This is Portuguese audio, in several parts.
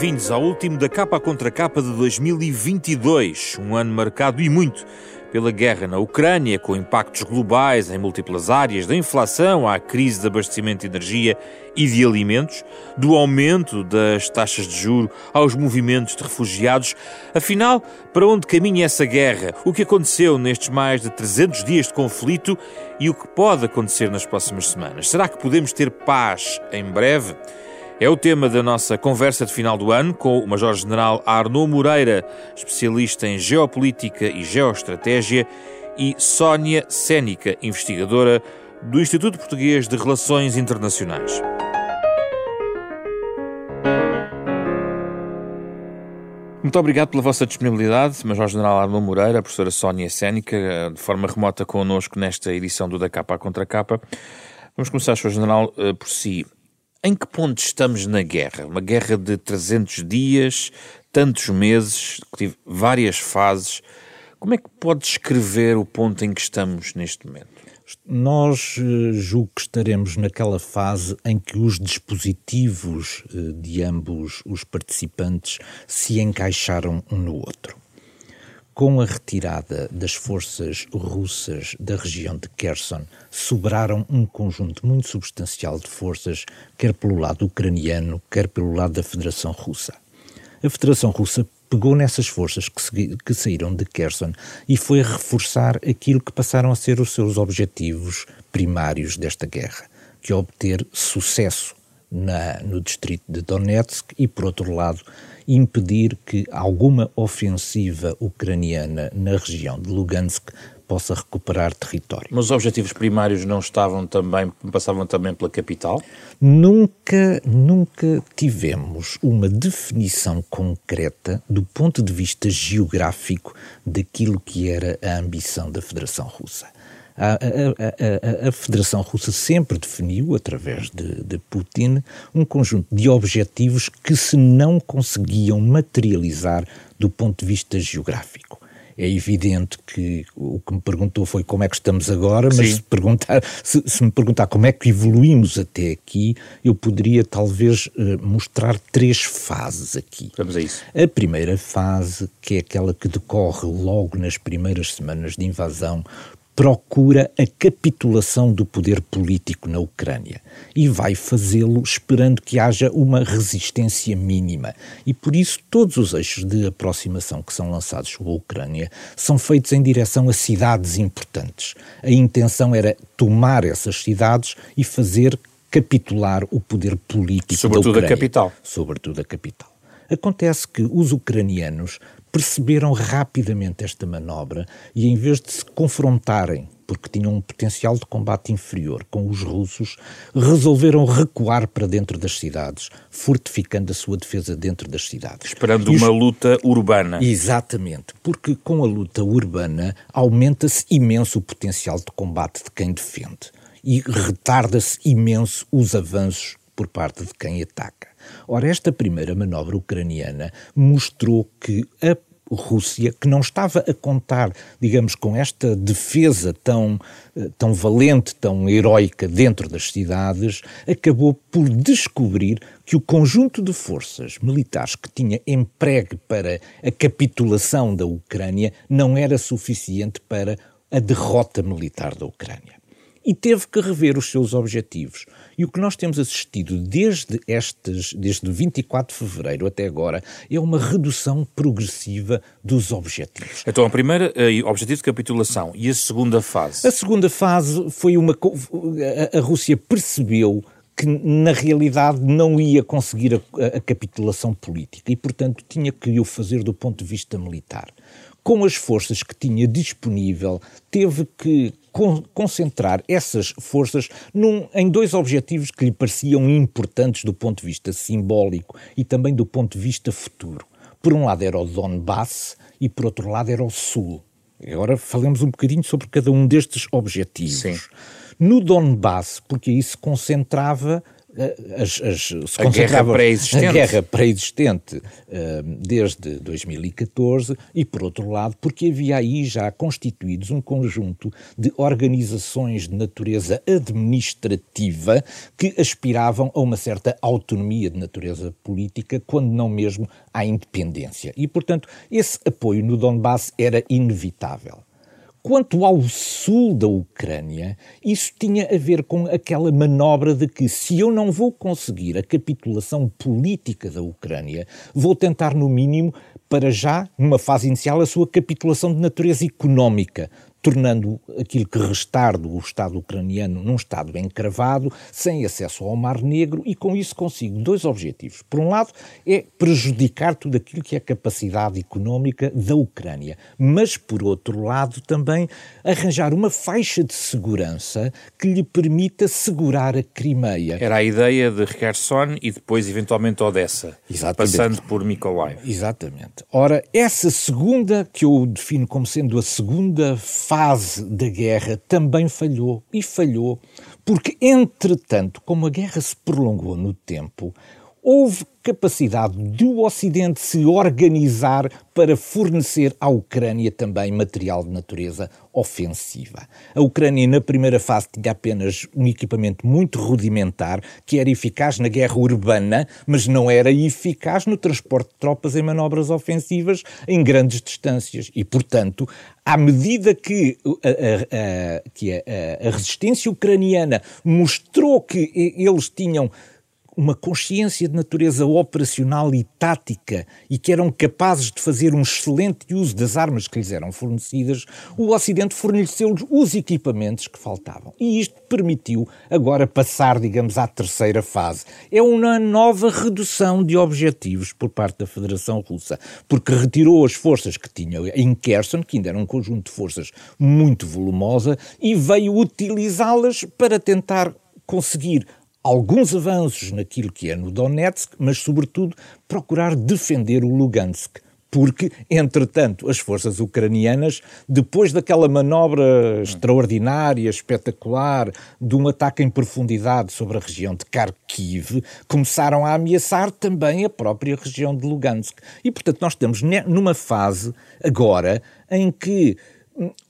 Bem-vindos ao último da capa contra capa de 2022, um ano marcado e muito pela guerra na Ucrânia, com impactos globais em múltiplas áreas, da inflação à crise de abastecimento de energia e de alimentos, do aumento das taxas de juro aos movimentos de refugiados. Afinal, para onde caminha essa guerra? O que aconteceu nestes mais de 300 dias de conflito e o que pode acontecer nas próximas semanas? Será que podemos ter paz em breve? É o tema da nossa conversa de final do ano com o Major-General Arnaud Moreira, especialista em geopolítica e geoestratégia, e Sónia Sénica, investigadora do Instituto Português de Relações Internacionais. Muito obrigado pela vossa disponibilidade, Major-General Arnaud Moreira, professora Sónia Sénica, de forma remota connosco nesta edição do Da Capa à Contra Capa. Vamos começar, Sr. General, eh, por si. Em que ponto estamos na guerra? Uma guerra de 300 dias, tantos meses, várias fases. Como é que pode descrever o ponto em que estamos neste momento? Nós eh, julgo que estaremos naquela fase em que os dispositivos eh, de ambos os participantes se encaixaram um no outro com a retirada das forças russas da região de Kherson, sobraram um conjunto muito substancial de forças, quer pelo lado ucraniano, quer pelo lado da Federação Russa. A Federação Russa pegou nessas forças que, que saíram de Kherson e foi reforçar aquilo que passaram a ser os seus objetivos primários desta guerra, que é obter sucesso na, no distrito de Donetsk e, por outro lado, impedir que alguma ofensiva ucraniana na região de Lugansk possa recuperar território. Mas os objetivos primários não estavam também, passavam também pela capital? Nunca, nunca tivemos uma definição concreta do ponto de vista geográfico daquilo que era a ambição da Federação Russa. A, a, a, a, Federação Russa sempre definiu, através de, de, Putin, um conjunto de objetivos que se não conseguiam materializar do ponto de vista geográfico. É evidente que o que me perguntou foi como é que estamos agora, mas se, perguntar, se, se, me perguntar como é que evoluímos até aqui, eu poderia talvez eh, mostrar três fases aqui. Vamos a isso. A primeira fase, que é aquela que decorre logo nas primeiras semanas de invasão procura a capitulação do poder político na Ucrânia e vai fazê-lo esperando que haja uma resistência mínima. E por isso, todos os eixos de aproximação que são lançados sobre a Ucrânia são feitos em direção a cidades importantes. A intenção era tomar essas cidades e fazer capitular o poder político Sobretudo da Ucrânia. a capital. Sobretudo a capital. Acontece que os ucranianos perceberam rapidamente esta manobra e, em vez de se confrontarem, porque tinham um potencial de combate inferior com os russos, resolveram recuar para dentro das cidades, fortificando a sua defesa dentro das cidades. Esperando uma luta urbana. Exatamente, porque com a luta urbana aumenta-se imenso o potencial de combate de quem defende e retarda-se imenso os avanços por parte de quem ataca. Ora, esta primeira manobra ucraniana mostrou que a Rússia, que não estava a contar, digamos, com esta defesa tão, eh, tão valente, tão heroica dentro das cidades, acabou por descobrir que o conjunto de forças militares que tinha empregue para a capitulação da Ucrânia não era suficiente para a derrota militar da Ucrânia e teve que rever os seus objetivos. E o que nós temos assistido desde estes, desde 24 de fevereiro até agora, é uma redução progressiva dos objetivos. Então, a primeira, uh, objetivo de capitulação. E a segunda fase? A segunda fase foi uma. A, a Rússia percebeu que na realidade não ia conseguir a, a, capitulação política e, portanto, tinha que o fazer do ponto de vista militar. Com as forças que tinha disponível, teve que con concentrar essas forças num, em dois objetivos que lhe pareciam importantes do ponto de vista simbólico e também do ponto de vista futuro. Por um lado era o Donbass e por outro lado era o Sul. Agora falemos um bocadinho sobre cada um destes objetivos. Sim. No Donbass, porque aí se concentrava as, as, a guerra pré-existente, a guerra pré-existente uh, desde 2014 e, por outro lado, porque havia aí já constituídos um conjunto de organizações de natureza administrativa que aspiravam a uma certa autonomia de natureza política, quando não mesmo à independência. E, portanto, esse apoio no Donbass era inevitável. Quanto ao sul da Ucrânia, isso tinha a ver com aquela manobra de que se eu não vou conseguir a capitulação política da Ucrânia, vou tentar, no mínimo, para já, numa fase inicial, a sua capitulação de natureza económica, tornando aquilo que restar do Estado ucraniano num Estado encravado, sem acesso ao Mar Negro, e com isso consigo dois objetivos. Por um lado, é prejudicar tudo aquilo que é a capacidade económica da Ucrânia, mas, por outro lado, também arranjar uma faixa de segurança que lhe permita segurar a Crimeia. Era a ideia de Kherson e depois, eventualmente, Odessa, Exatamente. passando por Mykolaiv. Exatamente. Ora, essa segunda, que eu defino como sendo a segunda fase da guerra também falhou. E falhou porque, entretanto, como a guerra se prolongou no tempo, houve capacidade do Ocidente se organizar para fornecer à Ucrânia também material de natureza ofensiva. A Ucrânia, na primeira fase, tinha apenas um equipamento muito rudimentar, que era eficaz na guerra urbana, mas não era eficaz no transporte de tropas em manobras ofensivas em grandes distâncias. E, portanto, à medida que a, a, a, que a resistência ucraniana mostrou que eles tinham uma consciência de natureza operacional e tática e que eram capazes de fazer um excelente uso das armas que lhes eram fornecidas, o Ocidente forneceu-lhes os equipamentos que faltavam. E isto permitiu agora passar, digamos, à terceira fase. É uma nova redução de objetivos por parte da Federação Russa, porque retirou as forças que tinha em Kherson, que ainda era um conjunto de forças muito volumosa, e veio utilizá-las para tentar conseguir alguns avanços naquilo que é no Donetsk, mas, sobretudo, procurar defender o Lugansk. Porque, entretanto, as forças ucranianas, depois daquela manobra extraordinária, espetacular, de um ataque em profundidade sobre a região de Kharkiv, começaram a ameaçar também a própria região de Lugansk. E, portanto, nós estamos numa fase agora em que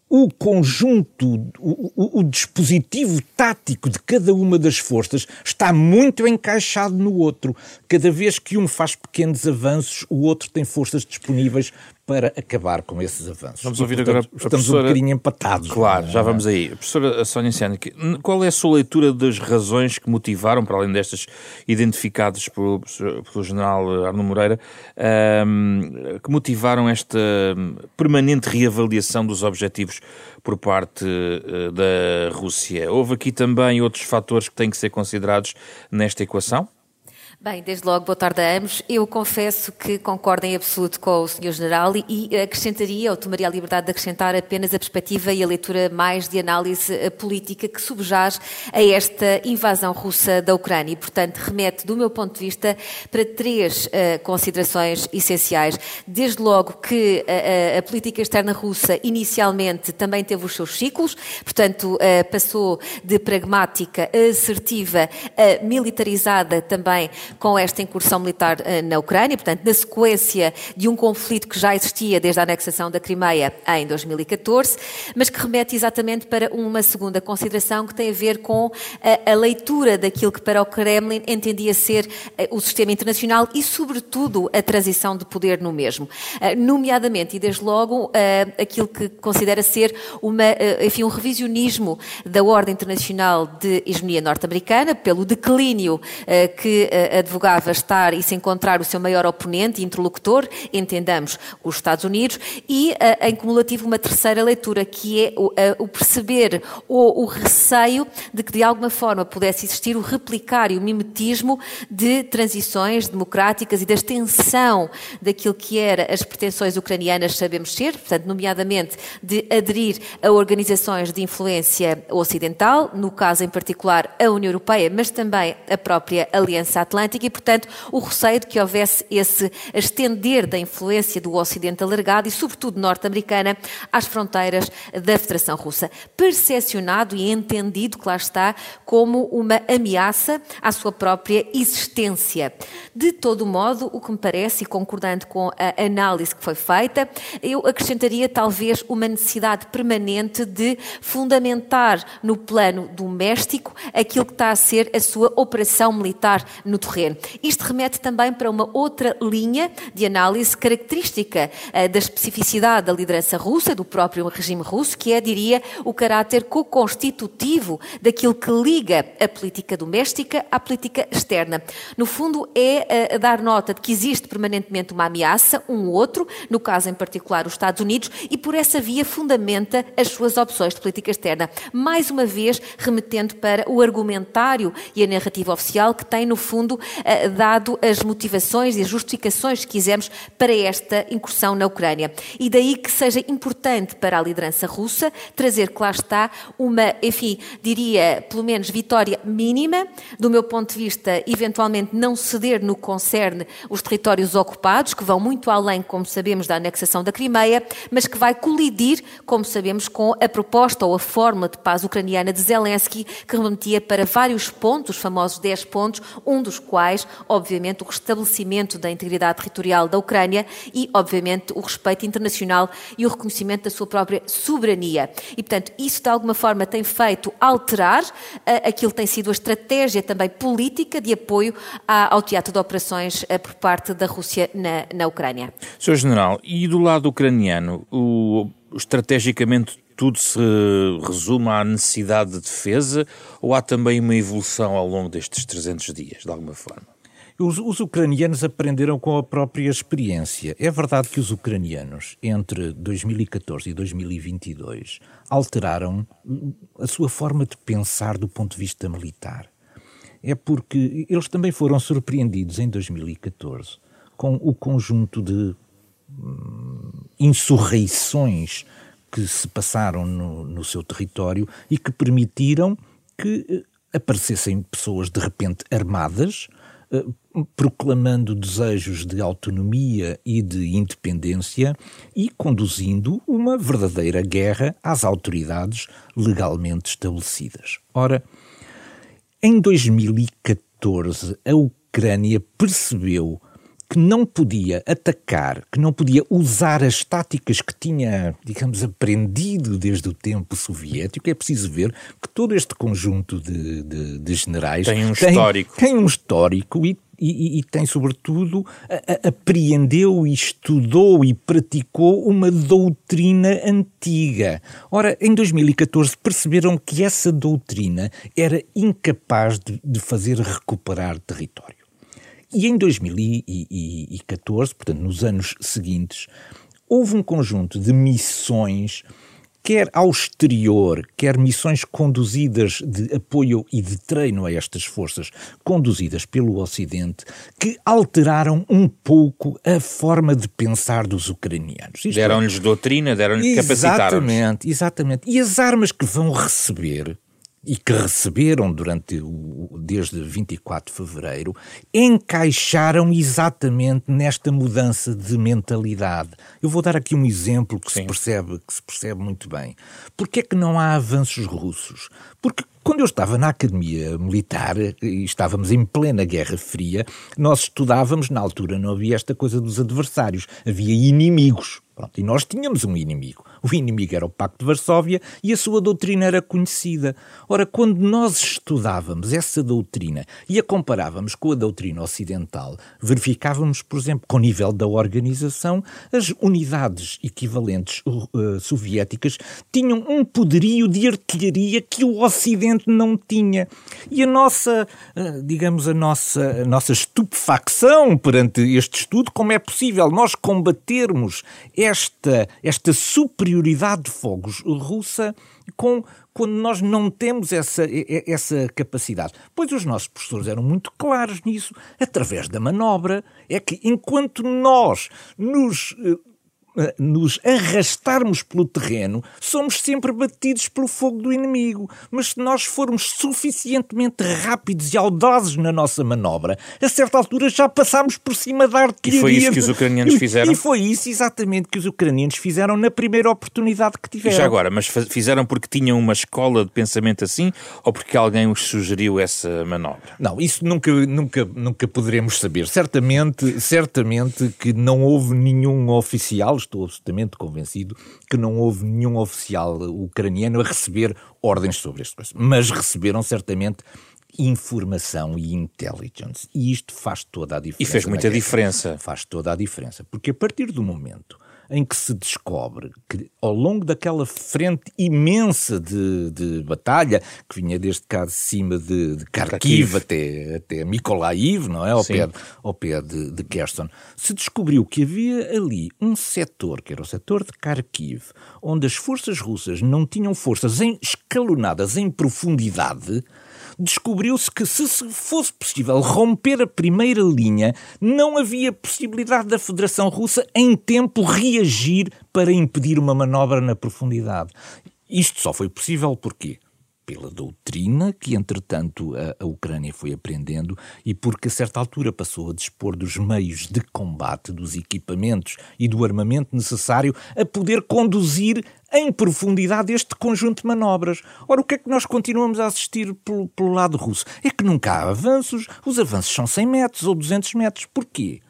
o conjunto, o, o, o, dispositivo tático de cada uma das forças está muito encaixado no outro. Cada vez que um faz pequenos avanços, o outro tem forças disponíveis para acabar com esses avanços. Vamos ouvir agora a Estamos professora... um bocadinho empatados. Claro, é? já vamos aí. A professora Sónia Siani, qual é a sua leitura das razões que motivaram, para além destas identificadas pelo, pelo general Arno Moreira, um, que motivaram esta permanente reavaliação dos objetivos por parte uh, da Rússia? Houve aqui também outros fatores que têm que ser considerados nesta equação? Bem, desde logo, boa tarde a ambos. Eu confesso que concordo em absoluto com o Sr. General e acrescentaria, ou tomaria a liberdade de acrescentar apenas a perspectiva e a leitura mais de análise eh, política que subjaz a esta invasão russa da Ucrânia. E, portanto, remete, do meu ponto de vista, para três uh, considerações essenciais. Desde logo que a, a, a, política externa russa inicialmente também teve os seus ciclos, portanto, uh, passou de pragmática assertiva militarizada também com esta incursão militar eh, na Ucrânia, portanto, na sequência de um conflito que já existia desde a anexação da Crimeia em 2014, mas que remete exatamente para uma segunda consideração que tem a ver com a, eh, a leitura daquilo que para o Kremlin entendia ser eh, o sistema internacional e, sobretudo, a transição de poder no mesmo. Nomeadamente, e desde logo, aquilo que considera ser uma, enfim, um revisionismo da ordem internacional de hegemonia norte-americana, pelo declínio que advogava estar e se encontrar o seu maior oponente interlocutor, entendamos os Estados Unidos, e em cumulativo uma terceira leitura, que é o, perceber ou o receio de que de alguma forma pudesse existir o replicar e o mimetismo de transições democráticas e da extensão daquilo que era as pretensões ucranianas sabemos ser, portanto, nomeadamente de aderir a organizações de influência ocidental, no caso em particular a União Europeia, mas também a própria Aliança Atlântica e, portanto, o receio de que houvesse esse estender da influência do Ocidente alargado e, sobretudo, norte-americana às fronteiras da Federação Russa, percepcionado e entendido, que lá está, como uma ameaça à sua própria existência. De todo modo, o que me parece, e concordando com a análise que foi feita, eu acrescentaria talvez uma necessidade permanente de fundamentar no plano doméstico aquilo que está a ser a sua operação militar no terreno. Isto remete também para uma outra linha de análise característica uh, da especificidade da liderança russa, do próprio regime russo, que é, diria, o caráter co-constitutivo daquilo que liga a política doméstica à política externa. No fundo, é uh, dar nota de que existe permanentemente uma ameaça, um outro, no caso em particular os Estados Unidos, e por essa via fundamenta as suas opções de política externa. Mais uma vez, remetendo para o argumentário e a narrativa oficial que tem, no fundo, dado as motivações e as justificações, se quisermos, para esta incursão na Ucrânia. E daí que seja importante para a liderança russa trazer que lá está uma, enfim, diria, pelo menos vitória mínima, do meu ponto de vista, eventualmente não ceder no que concerne os territórios ocupados, que vão muito além, como sabemos, da anexação da Crimeia, mas que vai colidir, como sabemos, com a proposta ou a fórmula de paz ucraniana de Zelensky, que remetia para vários pontos, os famosos 10 pontos, um dos quais, obviamente, o restabelecimento da integridade territorial da Ucrânia e, obviamente, o respeito internacional e o reconhecimento da sua própria soberania. E, portanto, isso de alguma forma tem feito alterar uh, aquilo que tem sido a estratégia também política de apoio à, ao teatro de operações uh, por parte da Rússia na, na Ucrânia. Sr. General, e do lado ucraniano, o, estrategicamente tudo se resume à necessidade de defesa ou há também uma evolução ao longo destes 300 dias, de alguma forma? Os, os, ucranianos aprenderam com a própria experiência. É verdade que os ucranianos, entre 2014 e 2022, alteraram a sua forma de pensar do ponto de vista militar. É porque eles também foram surpreendidos em 2014 com o conjunto de hum, insurreições que se passaram no, no seu território e que permitiram que eh, aparecessem pessoas de repente armadas, eh, proclamando desejos de autonomia e de independência e conduzindo uma verdadeira guerra às autoridades legalmente estabelecidas. Ora, em 2014, a Ucrânia percebeu que não podia atacar, que não podia usar as táticas que tinha, digamos, aprendido desde o tempo soviético, é preciso ver que todo este conjunto de, de, de generais tem um tem, histórico. Tem um histórico e e, e, tem, sobretudo, a, a, apreendeu, estudou e praticou uma doutrina antiga. Ora, em 2014 perceberam que essa doutrina era incapaz de, de fazer recuperar território. E em 2014, portanto, nos anos seguintes, houve um conjunto de missões, quer ao exterior, quer missões conduzidas de apoio e de treino a estas forças, conduzidas pelo Ocidente, que alteraram um pouco a forma de pensar dos ucranianos. É, deram-lhes doutrina, deram-lhes capacitaram Exatamente, exatamente. E as armas que vão receber e que receberam durante o, desde 24 de fevereiro, encaixaram exatamente nesta mudança de mentalidade. Eu vou dar aqui um exemplo que se percebe, que se percebe muito bem. Porquê é que não há avanços russos? Porque quando eu estava na academia militar e estávamos em plena Guerra Fria, nós estudávamos, na altura não havia esta coisa dos adversários, havia inimigos Pronto, e nós tínhamos um inimigo. O inimigo era o Pacto de Varsóvia e a sua doutrina era conhecida. Ora, quando nós estudávamos essa doutrina e a comparávamos com a doutrina ocidental, verificávamos, por exemplo, com o nível da organização, as unidades equivalentes uh, soviéticas tinham um poderio de artilharia que o Ocidente não tinha. E a nossa, uh, digamos, a nossa, a nossa estupefacção perante este estudo, como é possível nós combatermos esta, esta superioridade de fogos russa com, quando nós não temos essa, essa capacidade. Pois os nossos professores eram muito claros nisso, através da manobra. É que enquanto nós nos eh, nos arrastarmos pelo terreno, somos sempre batidos pelo fogo do inimigo. Mas se nós formos suficientemente rápidos e audazes na nossa manobra, a certa altura já passámos por cima da artilharia. E foi isso que os ucranianos fizeram? E foi isso exatamente que os ucranianos fizeram na primeira oportunidade que tiveram. E já agora, mas fizeram porque tinham uma escola de pensamento assim ou porque alguém os sugeriu essa manobra? Não, isso nunca, nunca, nunca poderemos saber. Certamente, certamente que não houve nenhum oficial, estou absolutamente convencido que não houve nenhum oficial ucraniano a receber ordens sobre este coisa. Mas receberam certamente informação e intelligence. E isto faz toda a diferença. E fez muita diferença. Faz toda a diferença. Porque a partir do momento em que se descobre que ao longo daquela frente imensa de, de batalha, que vinha desde cá de cima de, de Kharkiv, até, até Mykolaiv, não é? Ao Sim. pé, ao pé de, de Kherson, se descobriu que havia ali um setor, que era o setor de Kharkiv, onde as forças russas não tinham forças em, escalonadas em profundidade, descobriu-se que se fosse possível romper a primeira linha, não havia possibilidade da Federação Russa em tempo reagir para impedir uma manobra na profundidade. Isto só foi possível porquê? pela doutrina que, entretanto, a, a, Ucrânia foi aprendendo e porque, a certa altura, passou a dispor dos meios de combate, dos equipamentos e do armamento necessário a poder conduzir em profundidade este conjunto de manobras. Ora, o que é que nós continuamos a assistir pelo, pelo lado russo? É que nunca há avanços, os avanços são 100 metros ou 200 metros. Porquê?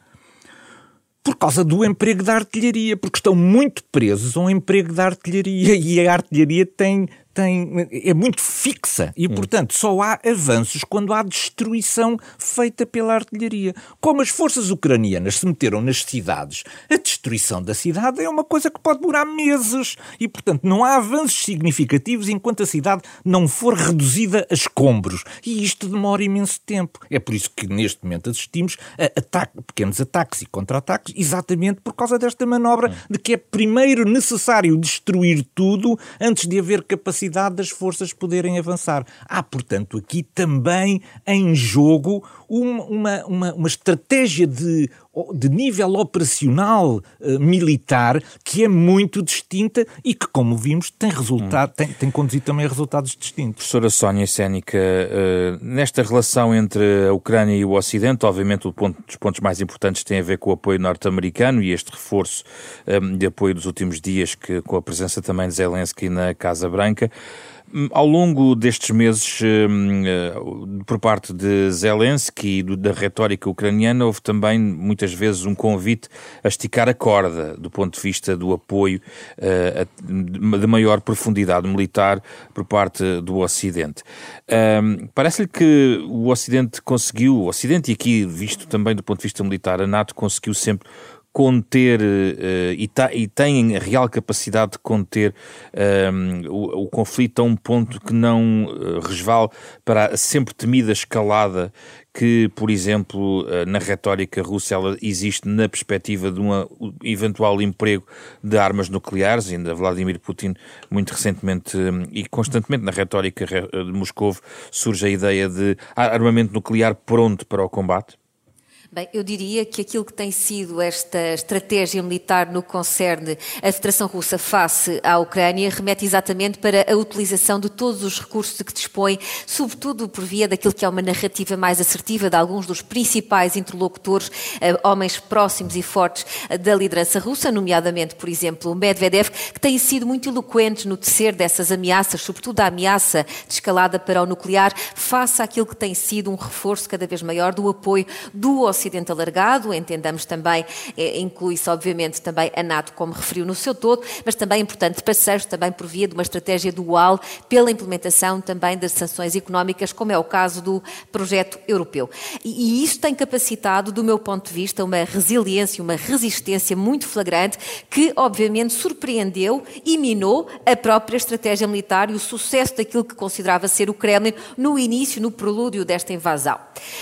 por causa do emprego da artilharia, porque estão muito presos ao emprego da artilharia e a artilharia tem tem, é muito fixa e, hum. portanto, só há avanços quando há destruição feita pela artilharia. Como as forças ucranianas se meteram nas cidades, a destruição da cidade é uma coisa que pode demorar meses e, portanto, não há avanços significativos enquanto a cidade não for reduzida a escombros. E isto demora imenso tempo. É por isso que, neste momento, assistimos a ataque, pequenos ataques e contra-ataques, exatamente por causa desta manobra hum. de que é primeiro necessário destruir tudo antes de haver capacidade capacidade das forças poderem avançar. Há, portanto, aqui também em jogo uma, uma, uma, uma estratégia de, de nível operacional uh, militar que é muito distinta e que, como vimos, tem, resultado, hum. tem, tem conduzido também a resultados distintos. Professora Sónia Sénica, uh, nesta relação entre a Ucrânia e o Ocidente, obviamente um ponto, dos pontos mais importantes tem a ver com o apoio norte-americano e este reforço um, eh, de apoio dos últimos dias, que, com a presença também de Zelensky na Casa Branca. Ao longo destes meses, hum, eh, por parte de Zelensky e da retórica ucraniana, houve também muitas vezes um convite a esticar a corda do ponto de vista do apoio eh, de maior profundidade militar por parte do Ocidente. Hum, parece-lhe que o Ocidente conseguiu, o Ocidente e aqui visto também do ponto de vista militar, a NATO conseguiu sempre conter uh, e, e tem a real capacidade de conter um, eh, o, o, conflito a um ponto que não uh, resvale para a sempre temida escalada que, por exemplo, uh, na retórica russa ela existe na perspectiva de um eventual emprego de armas nucleares, ainda Vladimir Putin muito recentemente e constantemente na retórica de Moscou surge a ideia de armamento nuclear pronto para o combate? Bem, eu diria que aquilo que tem sido esta estratégia militar no que concerne a Federação Russa face à Ucrânia remete exatamente para a utilização de todos os recursos de que dispõe, sobretudo por via daquilo que é uma narrativa mais assertiva de alguns dos principais interlocutores, eh, homens próximos e fortes eh, da liderança russa, nomeadamente, por exemplo, Medvedev, que têm sido muito eloquentes no tecer dessas ameaças, sobretudo a ameaça de escalada para o nuclear, face àquilo que tem sido um reforço cada vez maior do apoio do Ocidente alargado, entendamos também, é, inclui-se obviamente também a NATO, como referiu no seu todo, mas também importante parceiros, também por via de uma estratégia dual pela implementação também das sanções económicas, como é o caso do projeto europeu. E, e isso tem capacitado, do meu ponto de vista, uma resiliência, uma resistência muito flagrante que, obviamente, surpreendeu e minou a própria estratégia militar e o sucesso daquilo que considerava ser o Kremlin no início, no prelúdio desta invasão.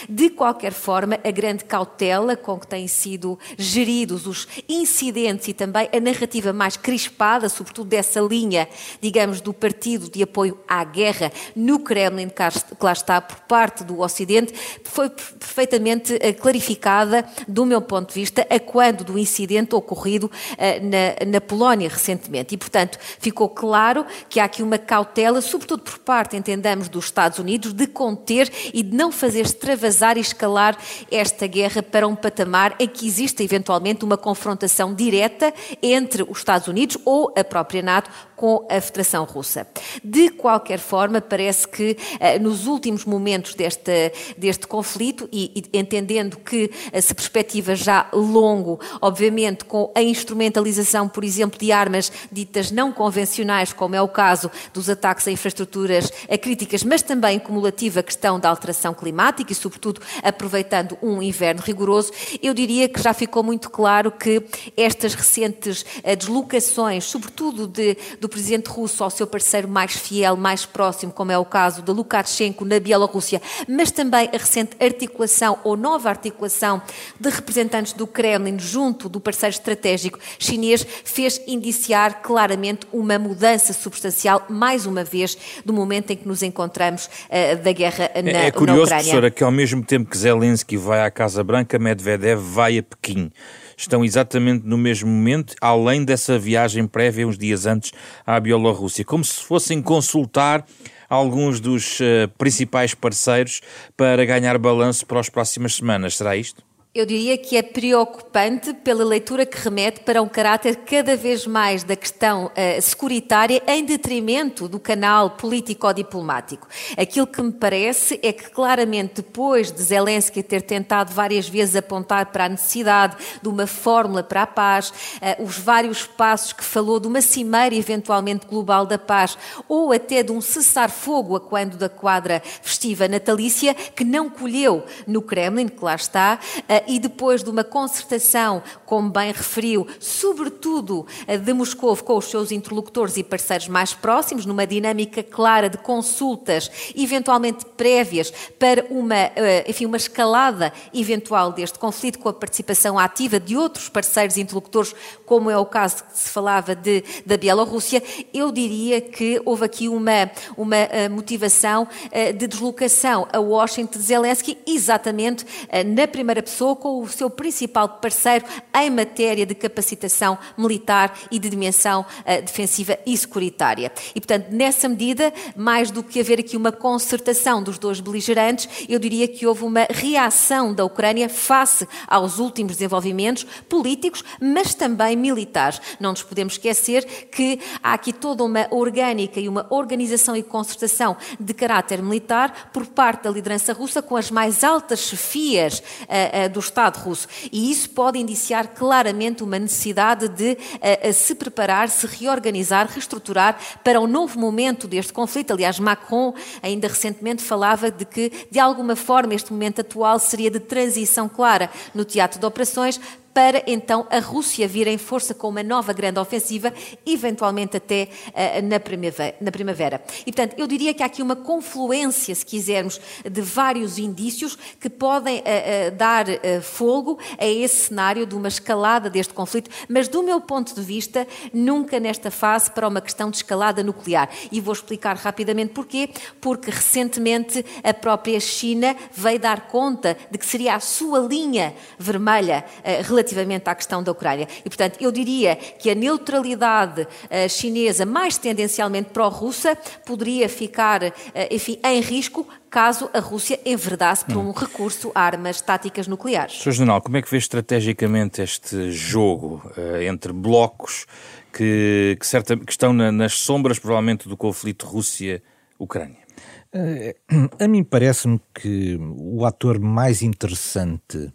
De qualquer forma, a grande cautela com que têm sido geridos os incidentes e também a narrativa mais crispada, sobretudo dessa linha, digamos, do partido de apoio à guerra no Kremlin, que lá está por parte do Ocidente, foi perfeitamente eh, clarificada, do meu ponto de vista, a quando do incidente ocorrido eh, na, na Polónia recentemente. E, portanto, ficou claro que há aqui uma cautela, sobretudo por parte, entendamos, dos Estados Unidos, de conter e de não fazer extravasar e escalar esta guerra para um patamar em que exista eventualmente uma confrontação direta entre os Estados Unidos ou a própria NATO com a Federação Russa. De qualquer forma, parece que eh, nos últimos momentos deste, deste conflito, e, e entendendo que se perspectiva já longo, obviamente com a instrumentalização, por exemplo, de armas ditas não convencionais, como é o caso dos ataques a infraestruturas a críticas, mas também cumulativa questão da alteração climática e, sobretudo, aproveitando um inverno rigoroso, eu diria que já ficou muito claro que estas recentes eh, deslocações, sobretudo de, do presidente russo ao seu parceiro mais fiel, mais próximo, como é o caso de Lukashenko na Bielorrússia, mas também a recente articulação ou nova articulação de representantes do Kremlin junto do parceiro estratégico chinês, fez indiciar claramente uma mudança substancial, mais uma vez, do momento em que nos encontramos uh, da guerra na, é, é curioso, professora, que ao mesmo tempo que Zelensky vai à Casa Branca, Medvedev vai a Pequim estão exatamente no mesmo momento, além dessa viagem prévia, uns dias antes, à Bielorrússia, como se fossem consultar alguns dos uh, principais parceiros para ganhar balanço para as próximas semanas. Será isto? Eu diria que é preocupante pela leitura que remete para um caráter cada vez mais da questão uh, securitária em detrimento do canal político-diplomático. Aquilo que me parece é que claramente depois de Zelensky ter tentado várias vezes apontar para a necessidade de uma fórmula para a paz, uh, os vários passos que falou de uma cimeira eventualmente global da paz ou até de um cessar-fogo a quando da quadra festiva natalícia que não colheu no Kremlin, que lá está, uh, e depois de uma concertação, como bem referiu, sobretudo de Moscou com os seus interlocutores e parceiros mais próximos, numa dinâmica clara de consultas, eventualmente prévias, para uma, eh, enfim, uma escalada eventual deste conflito com a participação ativa de outros parceiros interlocutores, como é o caso que se falava de, da Bielorrússia, eu diria que houve aqui uma, uma eh, motivação eh, de deslocação a Washington de Zelensky, exatamente na primeira pessoa, com o seu principal parceiro em matéria de capacitação militar e de dimensão uh, defensiva e securitária. E, portanto, nessa medida, mais do que haver aqui uma concertação dos dois beligerantes, eu diria que houve uma reação da Ucrânia face aos últimos desenvolvimentos políticos, mas também militares. Não nos podemos esquecer que há aqui toda uma orgânica e uma organização e concertação de caráter militar por parte da liderança russa com as mais altas chefias uh, uh, dos Estado russo. E isso pode indiciar claramente uma necessidade de uh, se preparar, se reorganizar, reestruturar para um novo momento deste conflito. Aliás, Macron ainda recentemente falava de que, de alguma forma, este momento atual seria de transição clara no teatro de operações para então a Rússia vir em força com uma nova grande ofensiva, eventualmente até uh, na, primavera, na primavera. E, portanto, eu diria que há aqui uma confluência, se quisermos, de vários indícios que podem uh, uh, dar fogo a esse cenário de uma escalada deste conflito, mas do meu ponto de vista, nunca nesta fase para uma questão de escalada nuclear. E vou explicar rapidamente porquê. Porque recentemente a própria China veio dar conta de que seria a sua linha vermelha relativamente relativamente à questão da Ucrânia. E, portanto, eu diria que a neutralidade uh, chinesa, mais tendencialmente pró-russa, poderia ficar, uh, enfim, em risco caso a Rússia enverdasse por um recurso a armas táticas nucleares. Sr. General, como é que vê estrategicamente este jogo uh, entre blocos que, que, certa, que estão na, nas sombras, provavelmente, do conflito Rússia-Ucrânia? A mim parece-me que o ator mais interessante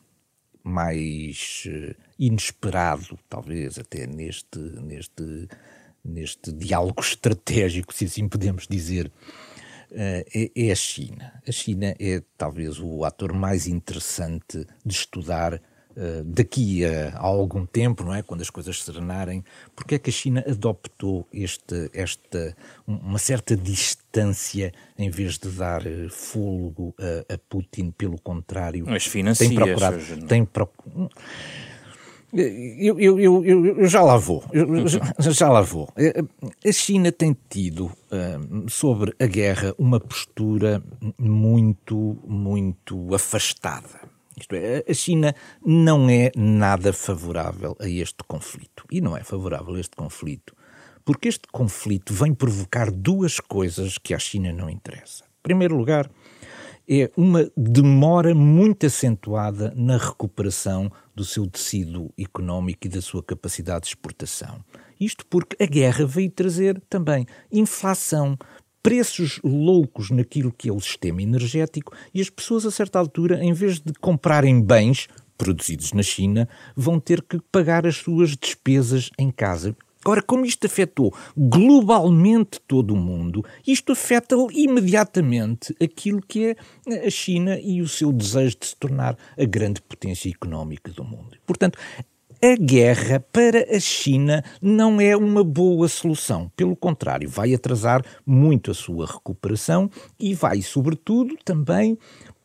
mais uh, inesperado, talvez até neste, neste, neste diálogo estratégico, se assim podemos dizer, uh, é, é, a China. A China é talvez o ator mais interessante de estudar daqui a, a, algum tempo, não é, quando as coisas serenarem, porque é que a China adoptou este, esta uma certa distância em vez de dar uh, fôlego a, a, Putin, pelo contrário, Mas financia, tem procurado, tem procurado eu, eu, eu, eu, já lá vou. Já, já, lá vou. A China tem tido sobre a guerra uma postura muito, muito afastada. Isto é, a China não é nada favorável a este conflito. E não é favorável a este conflito porque este conflito vem provocar duas coisas que à China não interessa. Em primeiro lugar, é uma demora muito acentuada na recuperação do seu tecido económico e da sua capacidade de exportação. Isto porque a guerra veio trazer também inflação, preços loucos naquilo que é o sistema energético e as pessoas, a certa altura, em vez de comprarem bens produzidos na China, vão ter que pagar as suas despesas em casa. Ora, como isto afetou globalmente todo o mundo, isto afeta imediatamente aquilo que é a China e o seu desejo de se tornar a grande potência económica do mundo. Portanto, a guerra para a China não é uma boa solução. Pelo contrário, vai atrasar muito a sua recuperação e vai, sobretudo, também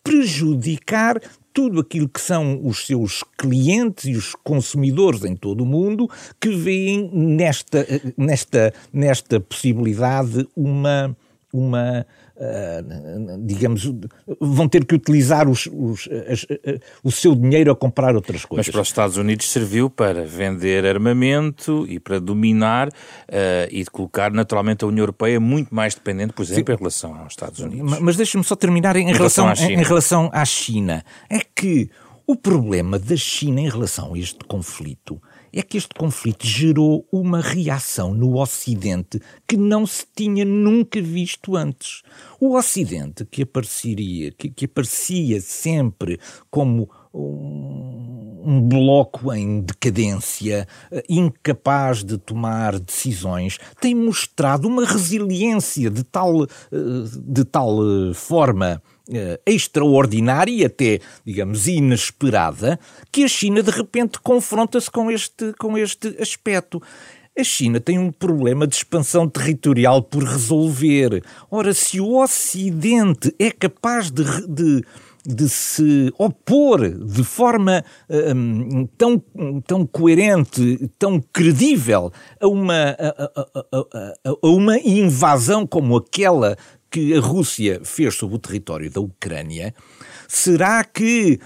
prejudicar tudo aquilo que são os seus clientes e os consumidores em todo o mundo que veem nesta, nesta, nesta possibilidade uma, uma uh, digamos, vão ter que utilizar os, os, as, uh, o seu dinheiro a comprar outras coisas. Mas para os Estados Unidos serviu para vender armamento e para dominar uh, e de colocar naturalmente a União Europeia muito mais dependente, por exemplo, Sim. em relação aos Estados Unidos. Mas, mas deixe-me só terminar em, em relação, relação em, em relação à China. É que o problema da China em relação a este conflito é que este conflito gerou uma reação no Ocidente que não se tinha nunca visto antes. O Ocidente, que apareceria, que, que aparecia sempre como um, bloco em decadência, eh, incapaz de tomar decisões, tem mostrado uma resiliência de tal, eh, de tal eh, forma extraordinária e até, digamos, inesperada, que a China de repente confronta-se com este, com este aspecto. A China tem um problema de expansão territorial por resolver. Ora, se o Ocidente é capaz de, de de se opor de forma um, tão, tão coerente, tão credível a uma, a, a, a, uma invasão como aquela que a Rússia fez sobre o território da Ucrânia, será que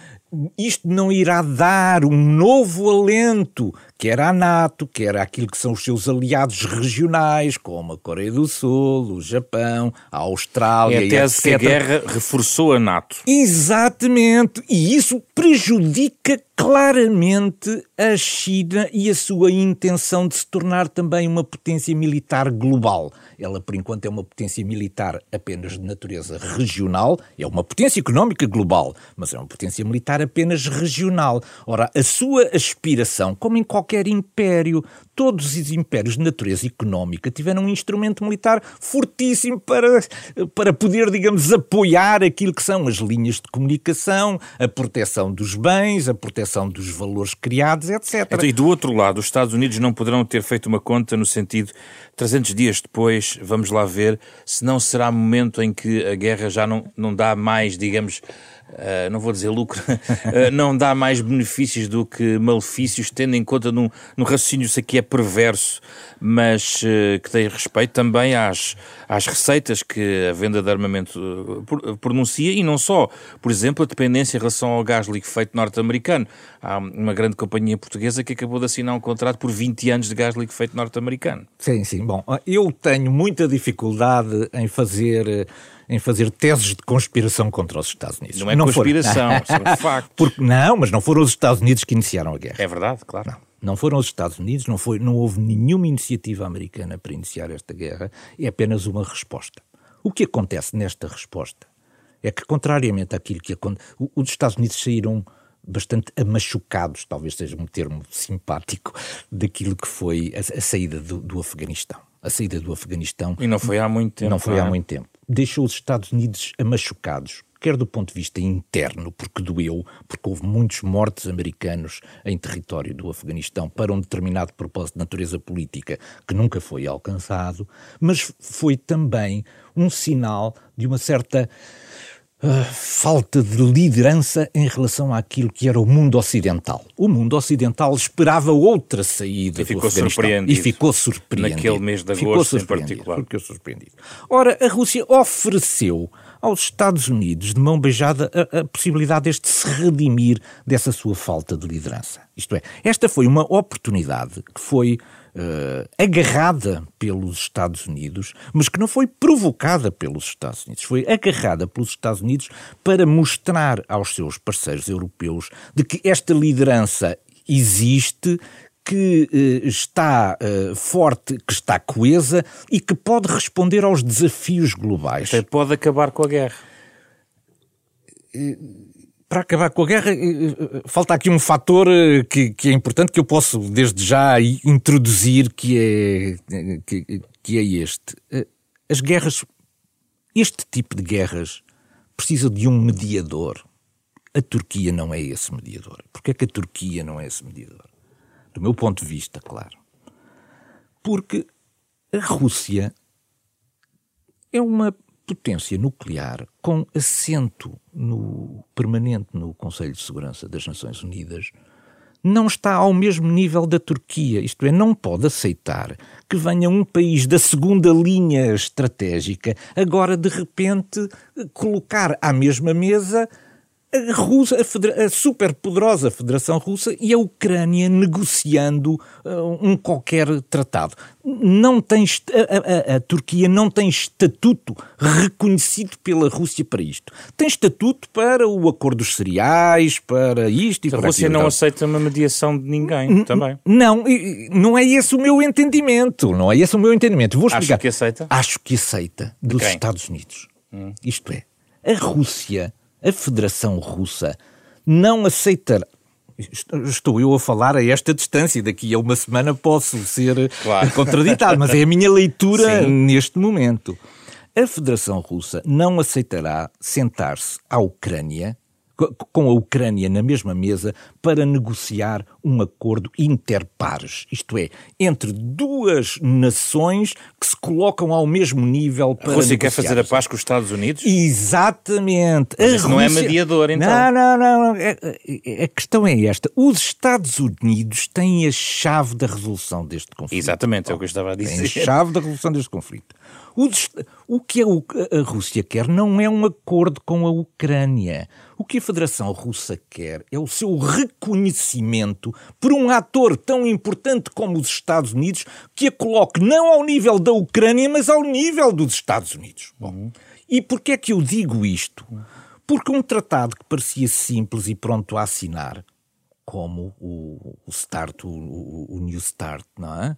isto não irá dar um novo alento, quer à NATO, quer àquilo que são os seus aliados regionais, como a Coreia do Sul, o Japão, a Austrália, é a tese etc. que a guerra reforçou a NATO. Exatamente, e isso prejudica claramente a China e a sua intenção de se tornar também uma potência militar global. Ela, por enquanto, é uma potência militar apenas de natureza regional, é uma potência económica global, mas é uma potência militar apenas regional. Ora, a sua aspiração, como em qualquer império, todos os impérios de natureza económica tiveram um instrumento militar fortíssimo para, para poder, digamos, apoiar aquilo que são as linhas de comunicação, a proteção dos bens, a proteção dos valores criados, etc. Então, e do outro lado, os Estados Unidos não poderão ter feito uma conta no sentido 300 dias depois, vamos lá ver se não será momento em que a guerra já não, não dá mais, digamos, Uh, não vou dizer lucro, uh, não dá mais benefícios do que malefícios, tendo em conta num, num raciocínio isso aqui é perverso, mas uh, que tem respeito também às, às receitas que a venda de armamento pronuncia e não só. Por exemplo, a dependência em relação ao gás liquefeito norte-americano. Há uma grande companhia portuguesa que acabou de assinar um contrato por 20 anos de gás liquefeito norte-americano. Sim, sim. Bom, eu tenho muita dificuldade em fazer em fazer teses de conspiração contra os Estados Unidos. Não é não conspiração, são factos. Porque, não, mas não foram os Estados Unidos que iniciaram a guerra. É verdade, claro. Não. Não foram os Estados Unidos, não, foi, não houve nenhuma iniciativa americana para iniciar esta guerra, é apenas uma resposta. O que acontece nesta resposta é que, contrariamente àquilo que acontece, os Estados Unidos saíram bastante amachucados, talvez seja um termo simpático, daquilo que foi a, a saída do, do, Afeganistão. A saída do Afeganistão. E não foi há muito tempo. Não foi não é? há muito tempo. Deixou os Estados Unidos amachucados, quer do ponto de vista interno, porque doeu, porque houve muitos mortos americanos em território do Afeganistão para um determinado propósito de natureza política que nunca foi alcançado, mas foi também um sinal de uma certa uh, falta de liderança em relação àquilo que era o mundo ocidental. O mundo ocidental esperava outra saída e ficou surpreendido. E ficou surpreendido. Naquele mês de agosto em particular. Ficou surpreendido. Ora, a Rússia ofereceu aos Estados Unidos, de mão beijada, a, a possibilidade de se redimir dessa sua falta de liderança. Isto é, esta foi uma oportunidade que foi uh, agarrada pelos Estados Unidos, mas que não foi provocada pelos Estados Unidos. Foi agarrada pelos Estados Unidos para mostrar aos seus parceiros europeus de que esta liderança existe, que uh, está uh, forte, que está coesa e que pode responder aos desafios globais. Até pode acabar com a guerra. Uh, para acabar com a guerra, eh, eh, falta aqui um fator eh, que, que, é importante que eu posso desde já introduzir, que é, que, que é este. As guerras, este tipo de guerras, precisa de um mediador. A Turquia não é esse mediador. Porquê é que a Turquia não é esse mediador? Do meu ponto de vista, claro. Porque a Rússia é uma potência nuclear com assento no, permanente no Conselho de Segurança das Nações Unidas não está ao mesmo nível da Turquia. Isto é, não pode aceitar que venha um país da segunda linha estratégica agora de repente colocar à mesma mesa a, Rússia, a, a superpoderosa Federação Russa e a Ucrânia negociando uh, um qualquer tratado. Não tem, a, a, a, Turquia não tem estatuto reconhecido pela Rússia para isto. Tem estatuto para o acordo dos cereais, para isto e a para A Rússia não aceita uma mediação de ninguém também. Não, não é esse o meu entendimento. Não é esse o meu entendimento. Vou explicar. Acho que aceita? Acho que aceita dos Estados Unidos. Hum. Isto é, a Rússia a Federação Russa não aceitará. Estou eu a falar a esta distância, daqui a uma semana posso ser claro. contraditado, mas é a minha leitura Sim. neste momento. A Federação Russa não aceitará sentar-se à Ucrânia com a Ucrânia na mesma mesa para negociar um acordo interpares, isto é, entre duas nações que se colocam ao mesmo nível para. A Rússia quer fazer a paz com os Estados Unidos? Exatamente. Mas Rússia... não é mediador, então. Não, não, não. É, é, a questão é esta. Os Estados Unidos têm a chave da resolução deste conflito. Exatamente, é o que eu estava a dizer. Têm a chave da resolução deste conflito. O que a Rússia quer não é um acordo com a Ucrânia. O que a Federação Russa quer é o seu reconhecimento por um ator tão importante como os Estados Unidos, que a coloque não ao nível da Ucrânia, mas ao nível dos Estados Unidos. Bom, uhum. e porquê é que eu digo isto? Porque um tratado que parecia simples e pronto a assinar, como o, o START, o, o, New START, não é?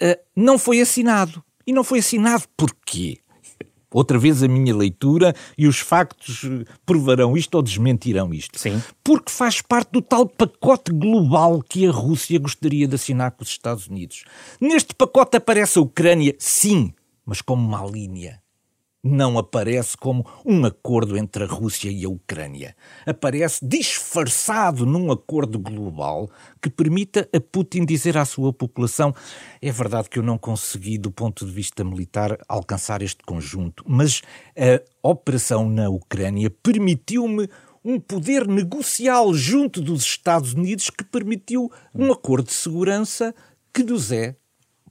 Uh, não foi assinado. E não foi assinado porquê? Outra vez a minha leitura e os factos eh, provarão isto ou desmentirão isto. Sim. Porque faz parte do tal pacote global que a Rússia gostaria de assinar com os Estados Unidos. Neste pacote aparece a Ucrânia, sim, mas como uma linha não aparece como um acordo entre a Rússia e a Ucrânia. Aparece disfarçado num acordo global que permita a Putin dizer à sua população: é verdade que eu não consegui, do ponto de vista militar, alcançar este conjunto, mas a operação na Ucrânia permitiu-me um poder negocial junto dos Estados Unidos que permitiu um acordo de segurança que nos é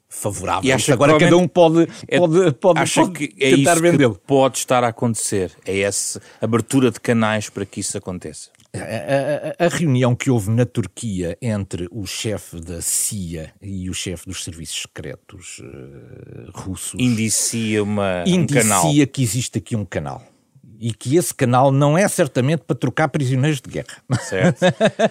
favorável. E acha agora cada um pode, é, pode, pode, acha pode que é tentar vendê-lo. Pode estar a acontecer. É essa abertura de canais para que isso aconteça. A, a, a, reunião que houve na Turquia entre o chefe da CIA e o chefe dos serviços secretos uh, russos indicia uma indicia um canal. que existe aqui um canal e que esse canal não é certamente para trocar prisioneiros de guerra. Certo.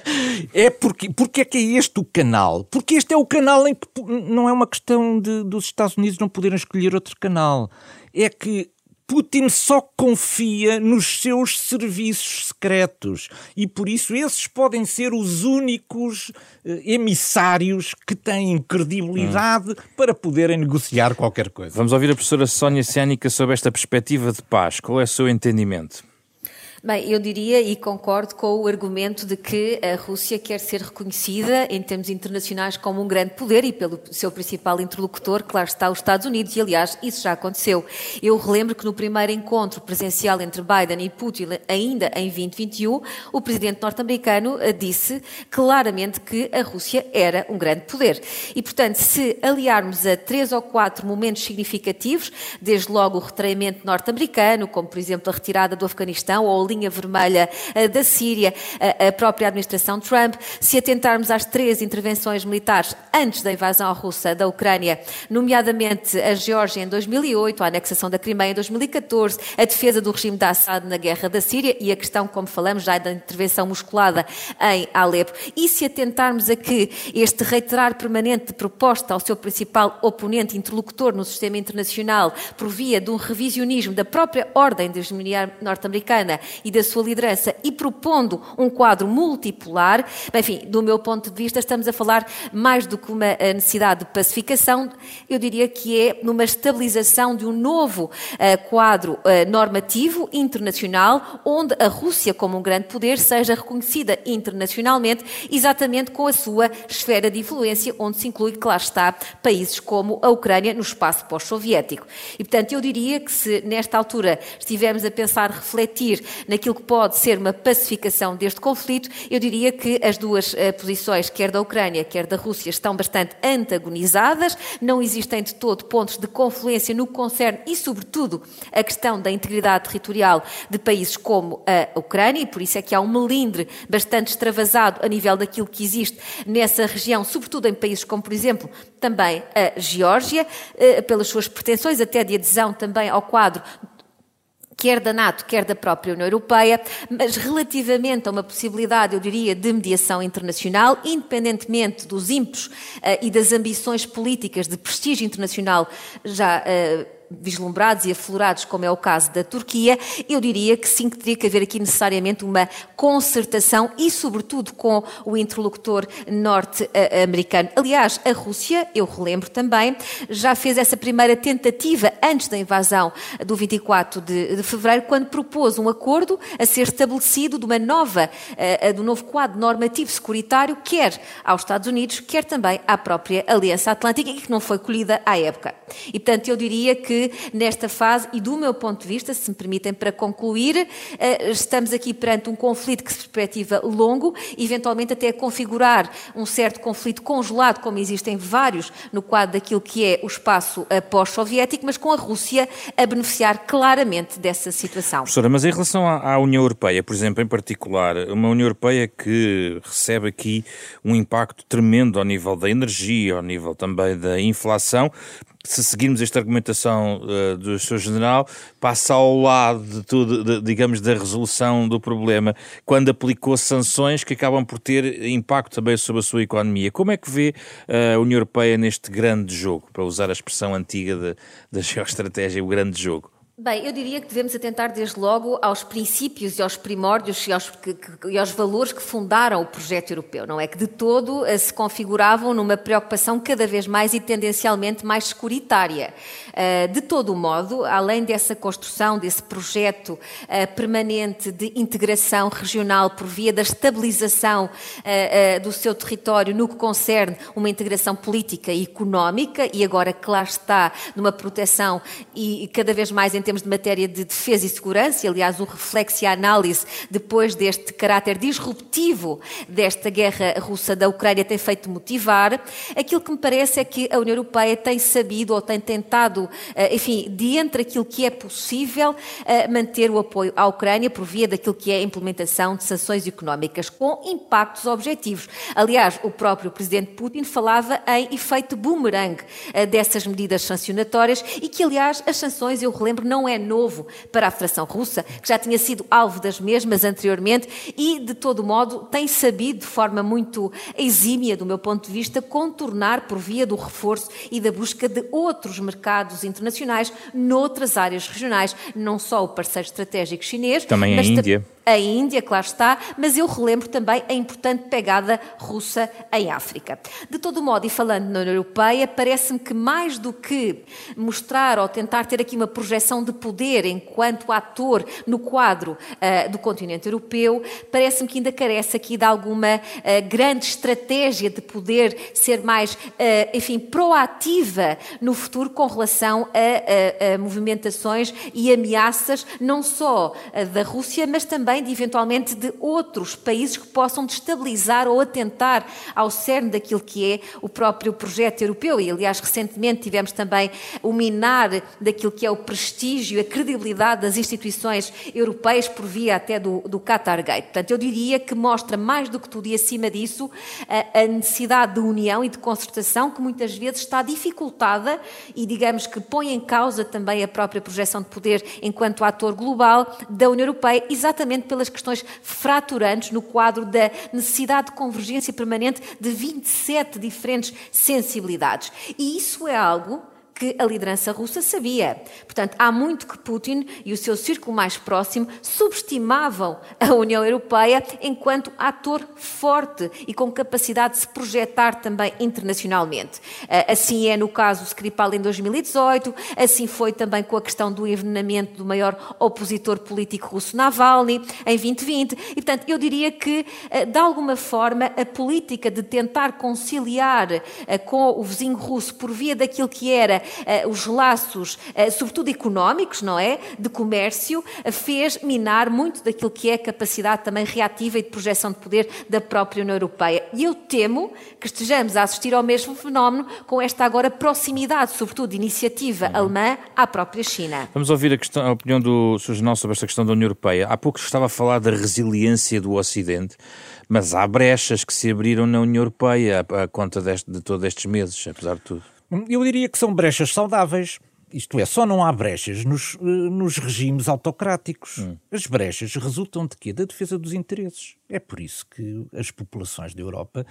é porque, porque é que é este o canal? Porque este é o canal em que não é uma questão de, dos Estados Unidos não poderem escolher outro canal. É que Putin só confia nos seus serviços secretos e por isso esses podem ser os únicos eh, emissários que têm credibilidade hum. para poderem negociar qualquer coisa. Vamos ouvir a professora Sónia Cianica sobre esta perspectiva de paz. Qual é o seu entendimento? Bem, eu diria e concordo com o argumento de que a Rússia quer ser reconhecida em termos internacionais como um grande poder e pelo seu principal interlocutor, claro está, os Estados Unidos, e aliás, isso já aconteceu. Eu relembro que no primeiro encontro presencial entre Biden e Putin, ainda em 2021, o presidente norte-americano eh, disse claramente que a Rússia era um grande poder. E, portanto, se aliarmos a três ou quatro momentos significativos, desde logo o retraimento norte-americano, como por exemplo a retirada do Afeganistão ou a linha vermelha eh, da Síria, a própria administração Trump, se atentarmos às três intervenções militares antes da invasão russa da Ucrânia, nomeadamente a Geórgia em 2008, a anexação da Crimeia em 2014, a defesa do regime de Assad na guerra da Síria e a questão, como falamos já, da intervenção musculada em Alepo. E se atentarmos a que este reiterar permanente de proposta ao seu principal oponente interlocutor no sistema internacional por via de um revisionismo da própria ordem de hegemonia norte-americana e da sua liderança e propondo um quadro multipolar, enfim, do meu ponto de vista, estamos a falar mais do que uma eh, necessidade de pacificação, eu diria que é numa estabilização de um novo uh, quadro uh, normativo internacional, onde a Rússia, como um grande poder, seja reconhecida internacionalmente, exatamente com a sua esfera de influência, onde se inclui, claro está, países como a Ucrânia no espaço pós-soviético. E, portanto, eu diria que se nesta altura estivermos a pensar refletir naquilo que pode ser uma pacificação deste conflito, eu diria que as duas uh, posições, quer da Ucrânia, quer da Rússia, estão bastante antagonizadas, não existem de todo pontos de confluência no que concerne e, sobretudo, a questão da integridade territorial de países como a Ucrânia, e por isso é que há um melindre bastante extravasado a nível daquilo que existe nessa região, sobretudo em países como, por exemplo, também a Geórgia, uh, pelas suas pretensões até de adesão também ao quadro quer da NATO, quer da própria União Europeia, mas relativamente a uma possibilidade, eu diria, de mediação internacional, independentemente dos ímpetos uh, e das ambições políticas de prestígio internacional já uh, vislumbrados e aflorados, como é o caso da Turquia, eu diria que sim, que teria que haver aqui necessariamente uma concertação e, sobretudo, com o interlocutor norte-americano. Aliás, a Rússia, eu relembro também, já fez essa primeira tentativa antes da invasão do 24 de, de fevereiro, quando propôs um acordo a ser estabelecido de uma nova, uh, de um novo quadro normativo securitário, quer aos Estados Unidos, quer também à própria Aliança Atlântica, e que não foi colhida à época. E, portanto, eu diria que que nesta fase, e do meu ponto de vista, se me permitem para concluir, eh, estamos aqui perante um conflito que se perspectiva longo, eventualmente até configurar um certo conflito congelado, como existem vários no quadro daquilo que é o espaço eh, pós-soviético, mas com a Rússia a beneficiar claramente dessa situação. Professora, mas em relação à União Europeia, por exemplo, em particular, uma União Europeia que recebe aqui um impacto tremendo ao nível da energia, ao nível também da inflação, se seguirmos esta argumentação uh, do Sr. General, passa ao lado de tudo, de, digamos, da resolução do problema, quando aplicou sanções que acabam por ter impacto também sobre a sua economia. Como é que vê uh, a União Europeia neste grande jogo, para usar a expressão antiga da geoestratégia, o grande jogo? Bem, eu diria que devemos atentar desde logo aos princípios e aos primórdios e aos, que, que, e aos, valores que fundaram o projeto europeu, não é? Que de todo eh, se configuravam numa preocupação cada vez mais e tendencialmente mais securitária. Eh, de todo modo, além dessa construção, desse projeto eh, permanente de integração regional por via da estabilização do seu território no que concerne uma integração política e económica, e agora que lá está numa proteção e cada vez mais termos de matéria de defesa e segurança, e aliás o reflexo e a análise depois deste caráter disruptivo desta guerra russa da Ucrânia tem feito motivar, aquilo que me parece é que a União Europeia tem sabido ou tem tentado, eh, enfim, de entre aquilo que é possível, eh, manter o apoio à Ucrânia por via daquilo que é a implementação de sanções económicas com impactos objetivos. Aliás, o próprio presidente Putin falava em efeito boomerang eh, dessas medidas sancionatórias e que, aliás, as sanções, eu relembro, não não é novo para a Federação Russa, que já tinha sido alvo das mesmas anteriormente e, de todo modo, tem sabido, de forma muito exímia, do meu ponto de vista, contornar por via do reforço e da busca de outros mercados internacionais noutras áreas regionais, não só o parceiro estratégico chinês, também a Índia a Índia, claro está, mas eu relembro também a importante pegada russa em África. De todo modo, e falando na União Europeia, parece-me que mais do que mostrar ou tentar ter aqui uma projeção de poder enquanto ator no quadro uh, do continente europeu, parece-me que ainda carece aqui de alguma uh, grande estratégia de poder ser mais, uh, enfim, proativa no futuro com relação a, a, a movimentações e ameaças, não só da Rússia, mas também também de eventualmente de outros países que possam destabilizar ou atentar ao cerne daquilo que é o próprio projeto europeu. E, aliás, recentemente tivemos também o minar daquilo que é o prestígio, a credibilidade das instituições europeias por via até do, do Qatar Gate. Portanto, eu diria que mostra mais do que tudo e acima disso a, a necessidade de união e de concertação que muitas vezes está dificultada e, digamos que põe em causa também a própria projeção de poder enquanto ator global da União Europeia, exatamente pelas questões fraturantes no quadro da necessidade de convergência permanente de 27 diferentes sensibilidades. E isso é algo que a liderança russa sabia. Portanto, há muito que Putin e o seu círculo mais próximo subestimavam a União Europeia enquanto ator forte e com capacidade de se projetar também internacionalmente. Ah, assim é no caso Skripal em 2018, assim foi também com a questão do envenenamento do maior opositor político russo Navalny em 2020. E, portanto, eu diria que, ah, de alguma forma, a política de tentar conciliar ah, com o vizinho russo por via daquilo que era os laços, uh, sobretudo económicos, não é? De comércio, uh, fez minar muito daquilo que é a capacidade também reativa e de projeção de poder da própria União Europeia. E eu temo que estejamos a assistir ao mesmo fenómeno com esta agora proximidade, sobretudo de iniciativa uhum. alemã à própria China. Vamos ouvir a, questão, a opinião do Sr. Sobre esta questão da União Europeia. Há pouco estava a falar da resiliência do Ocidente, mas há brechas que se abriram na União Europeia à conta deste, de todos estes meses, apesar de tudo. Eu diria que são brechas saudáveis. Isto é, só não há brechas nos, nos regimes autocráticos. Hum. As brechas resultam de quê? Da defesa dos interesses. É por isso que as populações da Europa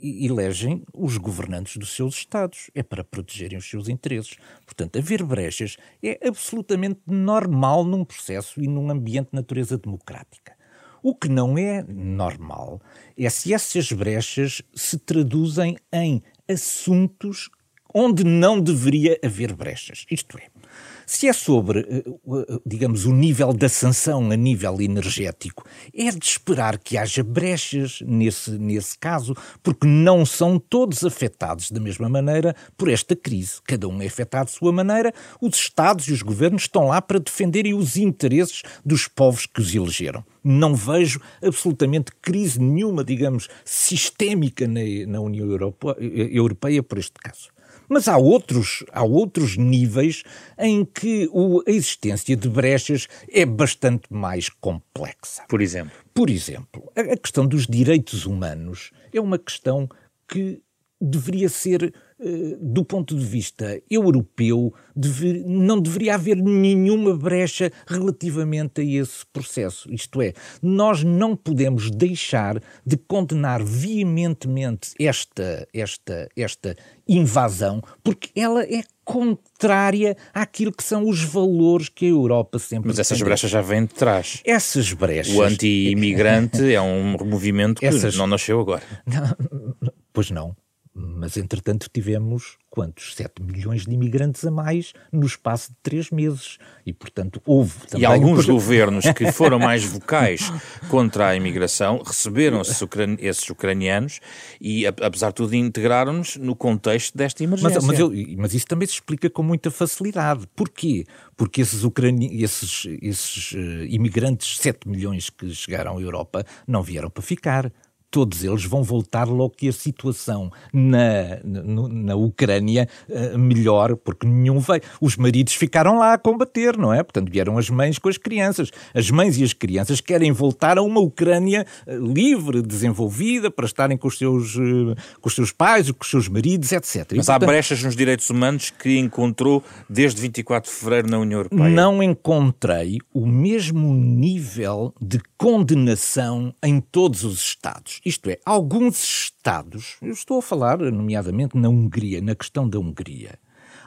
elegem os governantes dos seus Estados. É para protegerem os seus interesses. Portanto, haver brechas é absolutamente normal num processo e num ambiente de natureza democrática. O que não é normal é se essas brechas se traduzem em assuntos onde não deveria haver brechas. Isto é, se é sobre, eh, eh, digamos, o nível da sanção a nível energético, é de esperar que haja brechas nesse, nesse caso, porque não são todos afetados da mesma maneira por esta crise. Cada um é afetado de sua maneira. Os Estados e os governos estão lá para defenderem os interesses dos povos que os elegeram. Não vejo absolutamente crise nenhuma, digamos, sistémica na, na União Europeia por este caso. Mas há outros, há outros níveis em que o, a existência de brechas é bastante mais complexa. Por exemplo? Por exemplo, a, a questão dos direitos humanos é uma questão que deveria ser do ponto de vista europeu, deve, não deveria haver nenhuma brecha relativamente a esse processo. Isto é, nós não podemos deixar de condenar veementemente esta, esta, esta invasão, porque ela é contrária àquilo que são os valores que a Europa sempre Mas essas brechas já vêm de trás. Essas brechas... O anti-imigrante é um movimento que essas... não nasceu agora. Não, pois não. Mas, entretanto, tivemos quantos? 7 milhões de imigrantes a mais no espaço de três meses. E, portanto, houve também... E alguns governos que foram mais vocais contra a imigração receberam esses ucranianos e, apesar de tudo, integraram-nos no contexto desta emergência. Mas, mas, eu, mas, isso também se explica com muita facilidade. Porquê? Porque esses, ucrani... esses, esses uh, imigrantes, 7 milhões que chegaram à Europa, não vieram para ficar todos eles vão voltar logo que a situação na, na, na Ucrânia uh, melhor, porque nenhum veio. Os maridos ficaram lá a combater, não é? Portanto, vieram as mães com as crianças. As mães e as crianças querem voltar a uma Ucrânia uh, livre, desenvolvida, para estarem com os seus, uh, com os seus pais, com os seus maridos, etc. Mas e, há brechas nos direitos humanos que encontrou desde 24 de fevereiro na União Europeia? Não encontrei o mesmo nível de condenação em todos os Estados. Isto é, alguns Estados, eu estou a falar, nomeadamente, na Hungria, na questão da Hungria,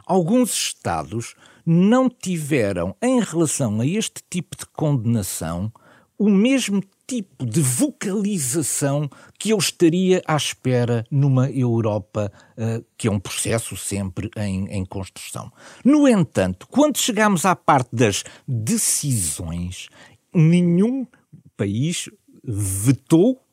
alguns Estados não tiveram, em relação a este tipo de condenação, o mesmo tipo de vocalização que eu estaria à espera numa Europa uh, que é um processo sempre em, em construção. No entanto, quando chegamos à parte das decisões, nenhum país vetou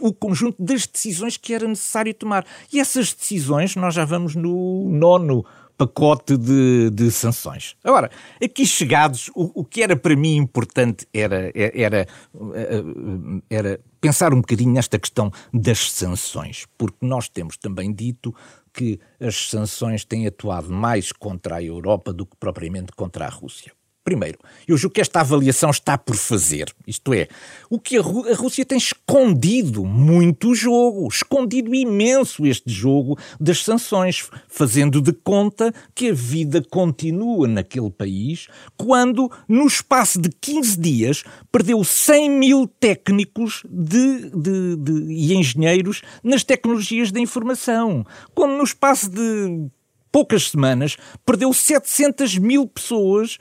o conjunto das decisões que era necessário tomar. E essas decisões, nós já vamos no nono pacote de, de sanções. Agora, aqui chegados, o, o, que era para mim importante era, era, era pensar um bocadinho nesta questão das sanções, porque nós temos também dito que as sanções têm atuado mais contra a Europa do que propriamente contra a Rússia. Primeiro, eu julgo que esta avaliação está por fazer. Isto é, o que a, Rú a, Rússia tem escondido muito o jogo, escondido imenso este jogo das sanções, fazendo de conta que a vida continua naquele país, quando, no espaço de 15 dias, perdeu 100 mil técnicos de, de, de, e engenheiros nas tecnologias da informação. Quando, no espaço de poucas semanas, perdeu 700 mil pessoas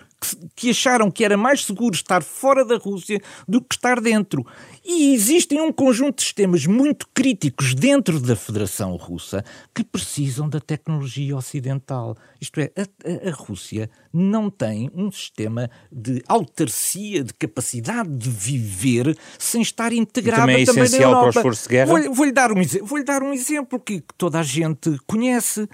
que acharam que era mais seguro estar fora da Rússia do que estar dentro. E existem um conjunto de sistemas muito críticos dentro da Federação Russa que precisam da tecnologia ocidental. Isto é, a, a, Rússia não tem um sistema de autarcia, de capacidade de viver sem estar integrada também, é também essencial na Europa. Para o esforço de guerra? Vou-lhe vou dar, um, vou dar um exemplo que, que toda a gente conhece.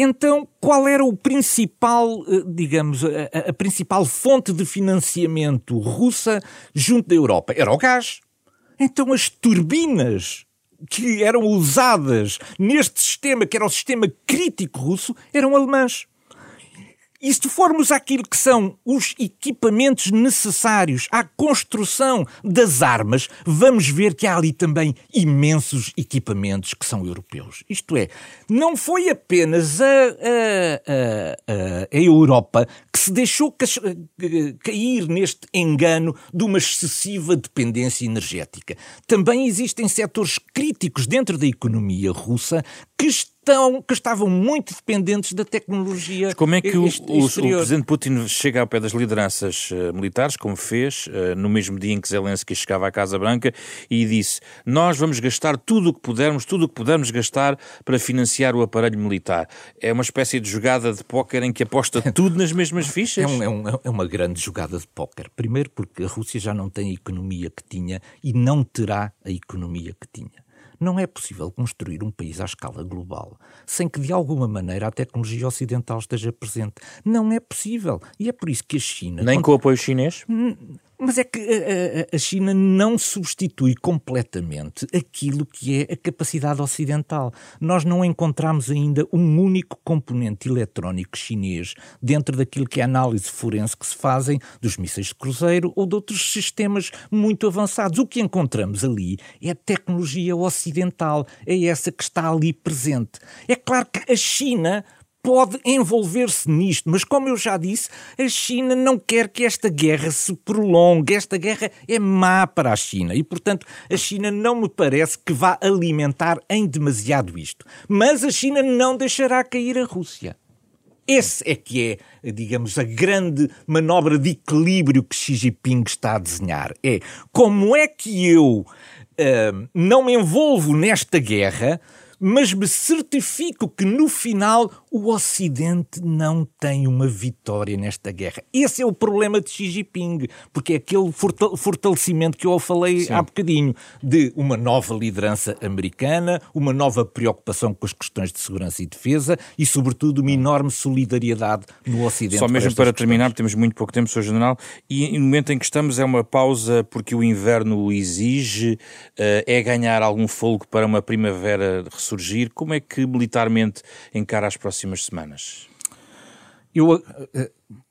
Então, qual era o principal, eh, digamos, a, a, principal fonte de financiamento russa junto da Europa? Era o gás. Então, as turbinas que eram usadas neste sistema, que era o sistema crítico russo, eram alemãs. E se formos àquilo que são os equipamentos necessários à construção das armas, vamos ver que há ali também imensos equipamentos que são europeus. Isto é, não foi apenas a, a, a, a Europa que se deixou cair neste engano de uma excessiva dependência energética. Também existem setores críticos dentro da economia russa que estão, que estavam muito dependentes da tecnologia. Mas como é que o, o, o, presidente Putin chega ao pé das lideranças uh, militares, como fez uh, no mesmo dia em que Zelensky chegava à Casa Branca e disse: Nós vamos gastar tudo o que pudermos, tudo o que pudermos gastar para financiar o aparelho militar. É uma espécie de jogada de póquer em que aposta tudo nas mesmas fichas? É, um, é, um, é uma grande jogada de póquer. Primeiro porque a Rússia já não tem a economia que tinha e não terá a economia que tinha. Não é possível construir um país à escala global sem que de alguma maneira a tecnologia ocidental esteja presente. Não é possível. E é por isso que a China. Nem com o apoio chinês? Mas é que a, a, China não substitui completamente aquilo que é a capacidade ocidental. Nós não encontramos ainda um único componente eletrónico chinês dentro daquilo que é a análise forense que se fazem dos mísseis de cruzeiro ou de outros sistemas muito avançados. O que encontramos ali é a tecnologia ocidental, é essa que está ali presente. É claro que a China pode envolver-se nisto, mas como eu já disse, a China não quer que esta guerra se prolongue. Esta guerra é má para a China e, portanto, a China não me parece que vá alimentar em demasiado isto. Mas a China não deixará cair a Rússia. Esse é que é, digamos, a grande manobra de equilíbrio que Xi Jinping está a desenhar. É como é que eu uh, não me envolvo nesta guerra mas me certifico que no final o Ocidente não tem uma vitória nesta guerra. Esse é o problema de Xi Jinping, porque é aquele fortalecimento que eu falei Sim. há bocadinho, de uma nova liderança americana, uma nova preocupação com as questões de segurança e defesa e, sobretudo, uma enorme solidariedade no Ocidente. Só mesmo para, para terminar, temos muito pouco tempo, Sr. General, e no momento em que estamos é uma pausa porque o inverno o exige, uh, é ganhar algum fogo para uma primavera ressurgir. Como é que militarmente encara as próximas semanas? Eu, uh,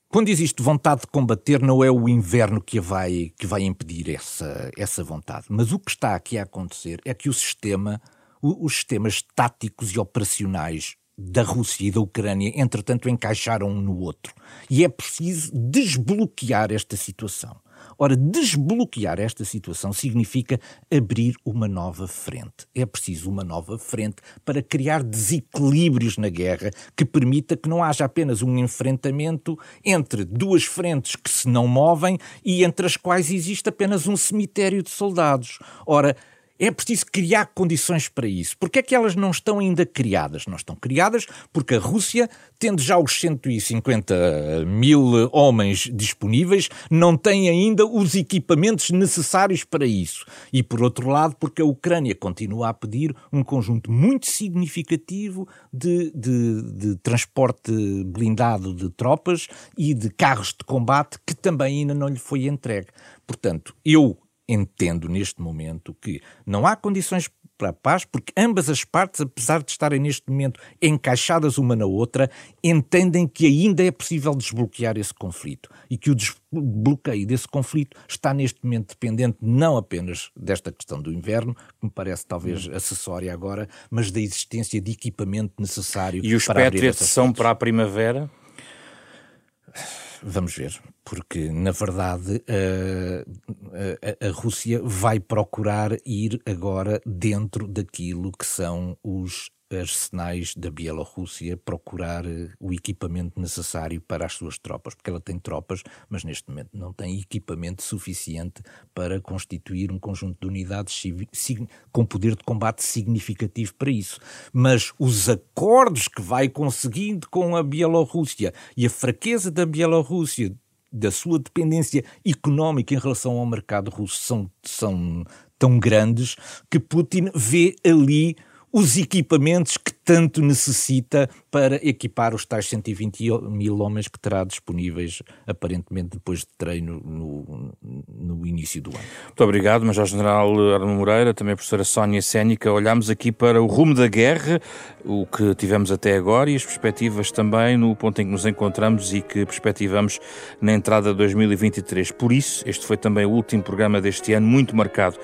quando existe vontade de combater, não é o inverno que vai, que vai impedir essa, essa vontade. Mas o que está aqui a acontecer é que o sistema, os sistemas táticos e operacionais da Rússia e da Ucrânia, entretanto, encaixaram um no outro. E é preciso desbloquear esta situação. Ora, desbloquear esta situação significa abrir uma nova frente. É preciso uma nova frente para criar desequilíbrios na guerra que permita que não haja apenas um enfrentamento entre duas frentes que se não movem e entre as quais existe apenas um cemitério de soldados. Ora, é preciso criar condições para isso. Porquê é que elas não estão ainda criadas? Não estão criadas porque a Rússia, tendo já os 150 mil homens disponíveis, não tem ainda os equipamentos necessários para isso. E, por outro lado, porque a Ucrânia continua a pedir um conjunto muito significativo de, de, de transporte blindado de tropas e de carros de combate que também ainda não lhe foi entregue. Portanto, eu entendo neste momento que não há condições para a paz, porque ambas as partes, apesar de estarem neste momento encaixadas uma na outra, entendem que ainda é possível desbloquear esse conflito e que o desbloqueio desse conflito está neste momento dependente não apenas desta questão do inverno, que me parece talvez hum. acessória agora, mas da existência de equipamento necessário e o espectro de são para a primavera? Vamos ver, porque na verdade a, a, a, Rússia vai procurar ir agora dentro daquilo que são os arsenais da Bielorrússia, procurar eh, o equipamento necessário para as suas tropas, porque ela tem tropas, mas neste momento não tem equipamento suficiente para constituir um conjunto de unidades com poder de combate significativo para isso. Mas os acordos que vai conseguindo com a Bielorrússia e a fraqueza da Bielorrússia da sua dependência económica em relação ao mercado russo são, são tão grandes que Putin vê ali os equipamentos que tanto necessita para equipar os tais 120 mil homens que terá disponíveis, aparentemente, depois de treino no, no início do ano. Muito obrigado, Major General Arno Moreira, também a professora Sónia Sénica. Olhamos aqui para o rumo da guerra, o que tivemos até agora e as perspectivas também no ponto em que nos encontramos e que perspectivamos na entrada de 2023. Por isso, este foi também o último programa deste ano, muito marcado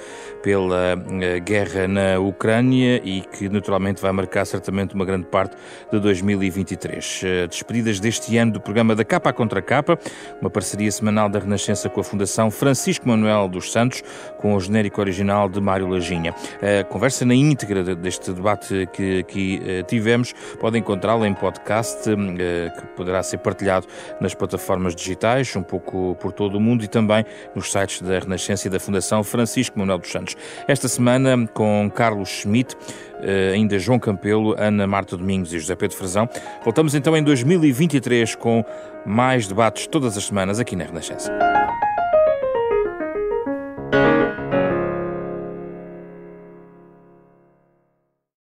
pela eh, guerra na Ucrânia e que naturalmente vai marcar certamente uma grande parte de 2023. Eh, despedidas deste ano do programa da Capa Contra Capa, uma parceria semanal da Renascença com a Fundação Francisco Manuel dos Santos, com o genérico original de Mário Laginha. A conversa na íntegra deste debate que aqui eh, tivemos pode encontrá-la em podcast, que poderá ser partilhado nas plataformas digitais, um pouco por todo o mundo e também nos sites da Renascença e da Fundação Francisco Manuel dos Santos. Esta semana, com Carlos Schmidt, eh, ainda João Campelo, Ana Marta Domingos e José Pedro Frazão. Voltamos então em 2023 com mais debates todas as semanas aqui na Renascença.